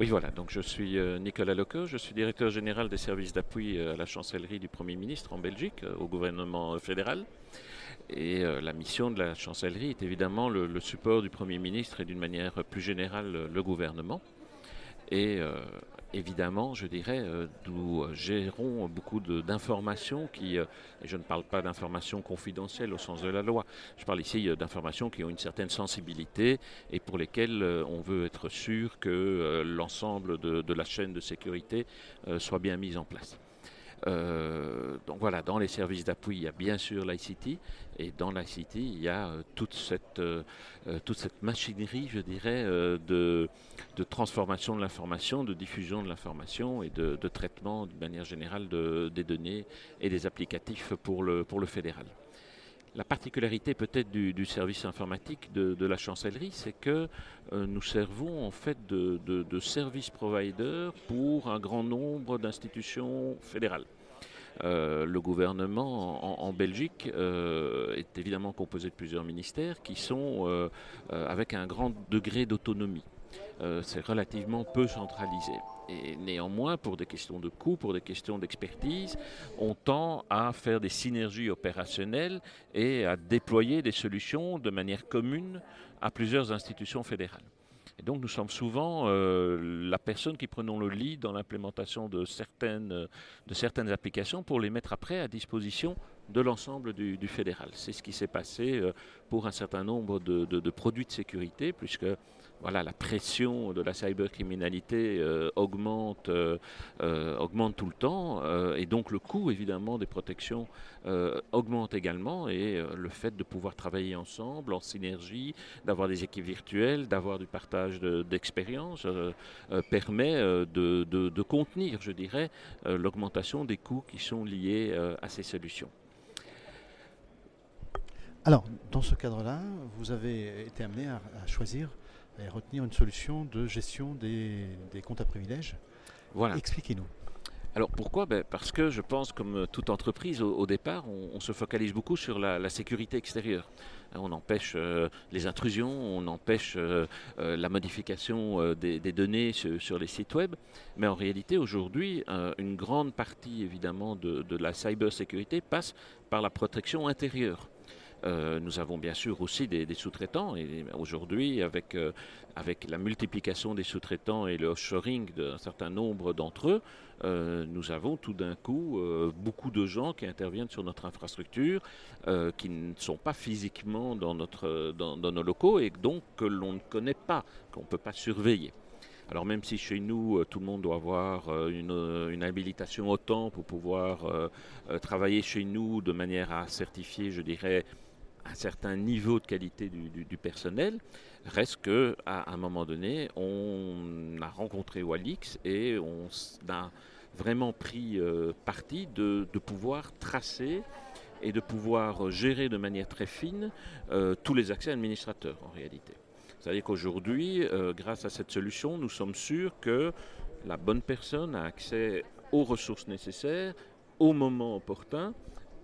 Oui, voilà. Donc, je suis euh, Nicolas Loco, je suis directeur général des services d'appui euh, à la chancellerie du Premier ministre en Belgique, euh, au gouvernement fédéral. Et la mission de la chancellerie est évidemment le support du Premier ministre et d'une manière plus générale le gouvernement. Et évidemment, je dirais, euh, nous gérons beaucoup d'informations qui, euh, et je ne parle pas d'informations confidentielles au sens de la loi, je parle ici euh, d'informations qui ont une certaine sensibilité et pour lesquelles on veut être sûr que l'ensemble de, la chaîne de sécurité soit bien mise en place. Euh, donc voilà, dans les services d'appui, il y a bien sûr l'ICT, et dans l'ICT, il y a euh, toute, cette, euh, toute cette machinerie, je dirais, de, de, transformation de l'information, de diffusion de l'information et de, de, traitement, de manière générale, des données et des applicatifs pour le, fédéral. La particularité peut-être du, service informatique de, la chancellerie, c'est que nous servons en fait de, service provider pour un grand nombre d'institutions fédérales. Euh, le gouvernement en, Belgique euh, est évidemment composé de plusieurs ministères qui sont avec un grand degré d'autonomie. c'est relativement peu centralisé. Néanmoins, pour des questions de coût, pour des questions d'expertise, on tend à faire des synergies opérationnelles et à déployer des solutions de manière commune à plusieurs institutions fédérales. Donc nous sommes souvent euh, la personne qui prenons le lead dans l'implémentation de certaines, de certaines applications pour les mettre après à disposition de l'ensemble du, fédéral. C'est ce qui s'est passé euh, pour un certain nombre de produits de sécurité, puisque voilà, la pression de la cybercriminalité euh, augmente, euh, euh, augmente tout le temps, et donc le coût évidemment des protections augmente également, et le fait de pouvoir travailler ensemble, en synergie, d'avoir des équipes virtuelles, d'avoir du partage d'expérience, permet de, contenir, je dirais, l'augmentation des coûts qui sont liés à ces solutions. Alors, dans ce cadre-là, vous avez été amené à choisir et retenir une solution de gestion des, comptes à privilèges. Voilà. Expliquez-nous. Alors pourquoi? Ben Parce que je pense, comme toute entreprise, au, départ, on, se focalise beaucoup sur la, sécurité extérieure. Hein, on empêche euh, les intrusions, on empêche euh, euh, la modification des, données sur, les sites web. Mais en réalité, aujourd'hui, une grande partie, évidemment, de, de la cybersécurité passe par la protection intérieure. Euh, nous avons bien sûr aussi des, sous-traitants et aujourd'hui, avec, euh, avec la multiplication des sous-traitants et le offshoring d'un certain nombre d'entre eux, euh, nous avons tout d'un coup beaucoup de gens qui interviennent sur notre infrastructure, qui ne sont pas physiquement dans, notre, dans, nos locaux et donc que l'on ne connaît pas, qu'on ne peut pas surveiller. Alors même si chez nous, tout le monde doit avoir une, une habilitation au temps pour pouvoir travailler chez nous de manière à certifier, je dirais, un certain niveau de qualité du, personnel. Reste que à un moment donné, on a rencontré Walix et on a vraiment pris euh, parti de, pouvoir tracer et de pouvoir gérer de manière très fine euh, tous les accès administrateurs en réalité. C'est-à-dire qu'aujourd'hui, euh, grâce à cette solution, nous sommes sûrs que la bonne personne a accès aux ressources nécessaires au moment opportun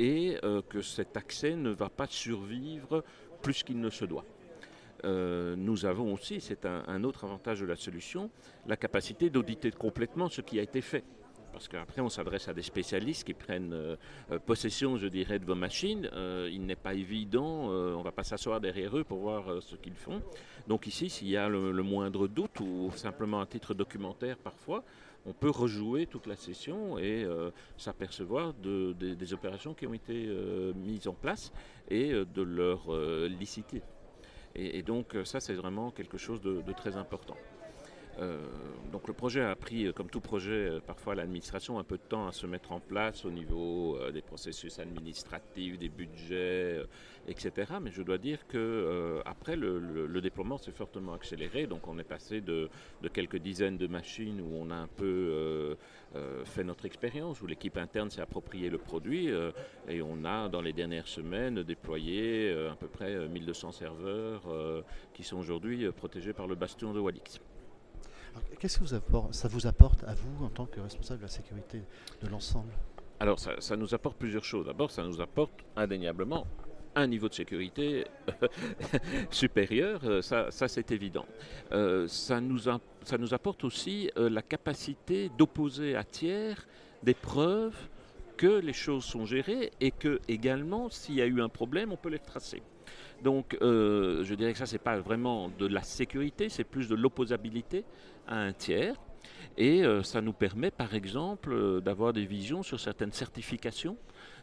et euh, que cet accès ne va pas survivre plus qu'il ne se doit. Euh, nous avons aussi, c'est un, autre avantage de la solution, la capacité d'auditer complètement ce qui a été fait. Parce qu'après, on s'adresse à des spécialistes qui prennent euh, possession, je dirais, de vos machines. il n'est pas évident, on ne va pas s'asseoir derrière eux pour voir ce qu'ils font. Donc ici, s'il y a le, moindre doute ou simplement un titre documentaire parfois, on peut rejouer toute la session et euh, s'apercevoir des opérations qui ont été euh, mises en place et euh, de leur licité. Et, donc ça, c'est vraiment quelque chose de très important. Euh, donc le projet a pris, euh, comme tout projet, euh, parfois l'administration un peu de temps à se mettre en place au niveau des processus administratifs, des budgets, etc. Mais je dois dire que après le, déploiement s'est fortement accéléré. Donc on est passé de, quelques dizaines de machines où on a un peu fait notre expérience, où l'équipe interne s'est approprié le produit et on a dans les dernières semaines déployé à peu près 1200 serveurs qui sont aujourd'hui protégés par le bastion de Walix. Qu'est-ce que ça vous apporte à vous en tant que responsable de la sécurité de l'ensemble? Alors ça, nous apporte plusieurs choses. D'abord, ça nous apporte indéniablement un niveau de sécurité supérieur, ça, ça c'est évident. nous ça nous apporte aussi la capacité d'opposer à tiers des preuves que les choses sont gérées et que également, s'il y a eu un problème, on peut les tracer. Donc, euh, je dirais que ça, c'est pas vraiment de la sécurité, c'est plus de l'opposabilité à un tiers. Et euh, ça nous permet, par exemple, euh, d'avoir des visions sur certaines certifications,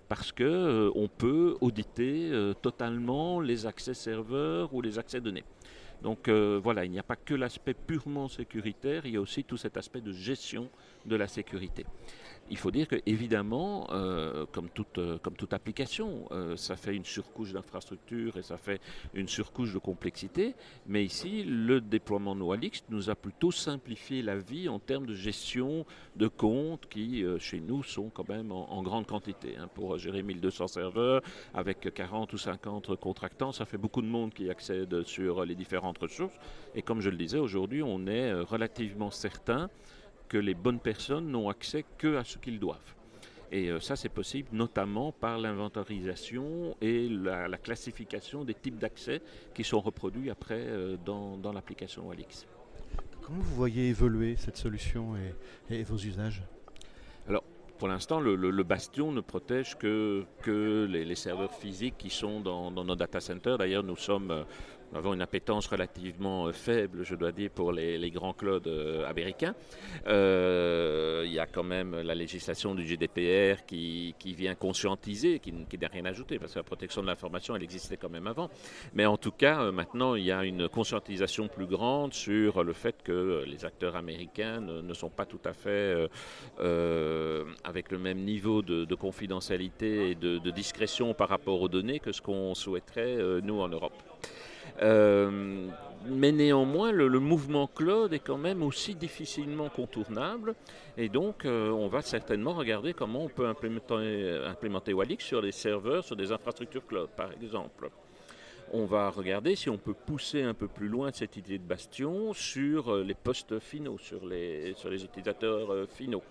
parce que on peut auditer totalement les accès serveurs ou les accès données. Donc voilà, il n'y a pas que l'aspect purement sécuritaire, il y a aussi tout cet aspect de gestion de la sécurité. Il faut dire que évidemment, euh, comme, toute, euh, comme toute application, euh, ça fait une surcouche d'infrastructure et ça fait une surcouche de complexité. Mais ici, le déploiement NoAlix nous a plutôt simplifié la vie en termes de gestion de comptes qui, chez nous, sont quand même en, grande quantité. Hein. Pour gérer 1200 serveurs avec 40 ou 50 contractants, ça fait beaucoup de monde qui accède sur les différentes ressources. Et comme je le disais, aujourd'hui, on est relativement certain que les bonnes personnes n'ont accès que à ce qu'ils doivent. Et euh, ça, c'est possible notamment par l'inventarisation et la, classification des types d'accès qui sont reproduits après euh, dans, l'application Walix. Comment vous voyez évoluer cette solution et, vos usages? Alors, pour l'instant, le, Bastion ne protège que, que les, serveurs physiques qui sont dans, dans nos data centers. D'ailleurs, nous sommes euh, nous avons une appétence relativement euh, faible, je dois dire, pour les, grands clouds euh, américains. Euh, il y a quand même la législation du GDPR qui, vient conscientiser, qui, n'a rien ajouté, parce que la protection de l'information, elle existait quand même avant. Mais en tout cas, maintenant, il y a une conscientisation plus grande sur le fait que les acteurs américains ne, sont pas tout à fait avec le même niveau de, confidentialité et de, de, discrétion par rapport aux données que ce qu'on souhaiterait, nous, en Europe. Euh, mais néanmoins, le, mouvement cloud est quand même aussi difficilement contournable. Et donc, euh, on va certainement regarder comment on peut implémenter, implémenter Walix sur des serveurs, sur des infrastructures cloud, par exemple. On va regarder si on peut pousser un peu plus loin cette idée de bastion sur euh, les postes finaux, sur les utilisateurs finaux.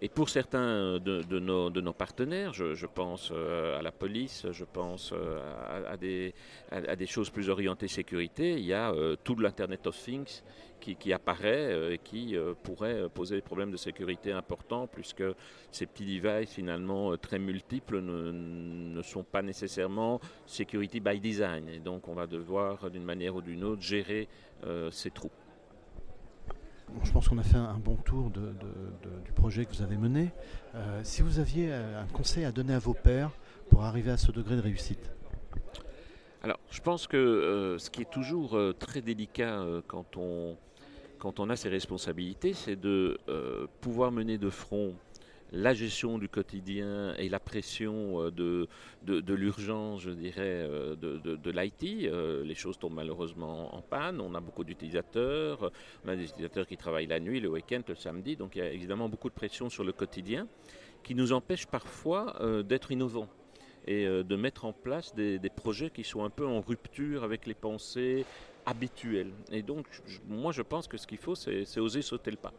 Et pour certains de, nos, partenaires, je, pense euh, à la police, je pense euh, à, des, choses plus orientées sécurité, il y a euh, tout l'Internet of Things qui, apparaît et qui pourrait poser des problèmes de sécurité importants puisque ces petits devices finalement très multiples ne, sont pas nécessairement security by design. Et donc on va devoir d'une manière ou d'une autre gérer ces trous je pense qu'on a fait un, bon tour du projet que vous avez mené. Euh, si vous aviez euh, un conseil à donner à vos pairs pour arriver à ce degré de réussite? Alors, je pense que euh, ce qui est toujours très délicat quand, on, quand on a ces responsabilités, c'est de pouvoir mener de front la gestion du quotidien et la pression euh, de, de, l'urgence, je dirais, euh, de, de l'IT. Euh, les choses tombent malheureusement en panne. On a beaucoup d'utilisateurs. On a des utilisateurs qui travaillent la nuit, le week-end, le samedi. Donc il y a évidemment beaucoup de pression sur le quotidien qui nous empêche parfois d'être innovants et de mettre en place des, des, projets qui sont un peu en rupture avec les pensées habituelles. Et donc, moi, je pense que ce qu'il faut, c'est oser sauter le pas.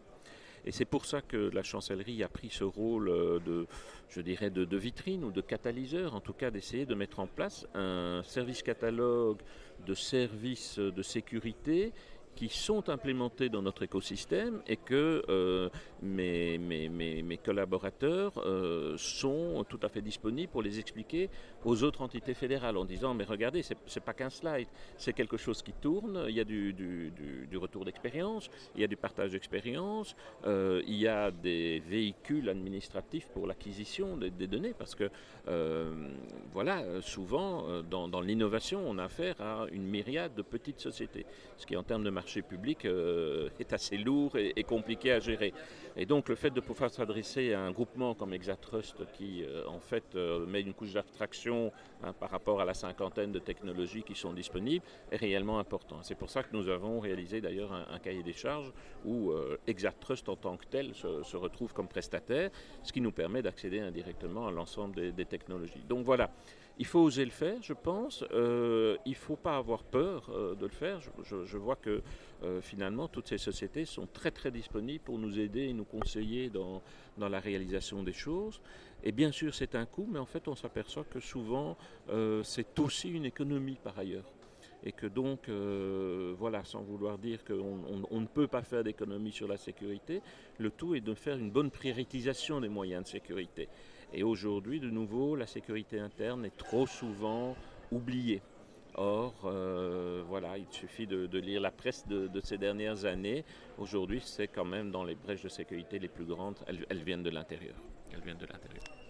Et c'est pour ça que la chancellerie a pris ce rôle euh, de, je dirais, de, vitrine ou de catalyseur, en tout cas d'essayer de mettre en place un service catalogue de services de sécurité qui sont implémentés dans notre écosystème et que euh, mes, mes, mes, collaborateurs euh, sont tout à fait disponibles pour les expliquer aux autres entités fédérales en disant mais regardez, c'est, n'est pas qu'un slide, c'est quelque chose qui tourne, il y a du, du, retour d'expérience, il y a du partage d'expérience, euh, il y a des véhicules administratifs pour l'acquisition des, des données parce que voilà, souvent dans, dans l'innovation, on a affaire à une myriade de petites sociétés, ce qui en termes de marché public euh, est assez lourd et, compliqué à gérer. Et donc le fait de pouvoir s'adresser à un groupement comme Exatrust qui euh, en fait euh, met une couche d'abstraction hein, par rapport à la cinquantaine de technologies qui sont disponibles est réellement important. C'est pour ça que nous avons réalisé d'ailleurs un, cahier des charges où Exatrust en tant que tel se, retrouve comme prestataire, ce qui nous permet d'accéder indirectement à l'ensemble des, des technologies. Donc voilà. Il faut oser le faire, je pense. Euh, il ne faut pas avoir peur euh, de le faire. Je, vois que euh, finalement, toutes ces sociétés sont très très disponibles pour nous aider et nous conseiller dans, la réalisation des choses. Et bien sûr, c'est un coût, mais en fait, on s'aperçoit que souvent, c'est aussi une économie par ailleurs et que donc, voilà, sans vouloir dire qu'on ne peut pas faire d'économie sur la sécurité, le tout est de faire une bonne prioritisation des moyens de sécurité. Et aujourd'hui, de nouveau, la sécurité interne est trop souvent oubliée. Or, euh, voilà, il suffit de, lire la presse de, ces dernières années. Aujourd'hui, c'est quand même dans les brèches de sécurité les plus grandes, elles, elles viennent de l'intérieur. Elles viennent de l'intérieur.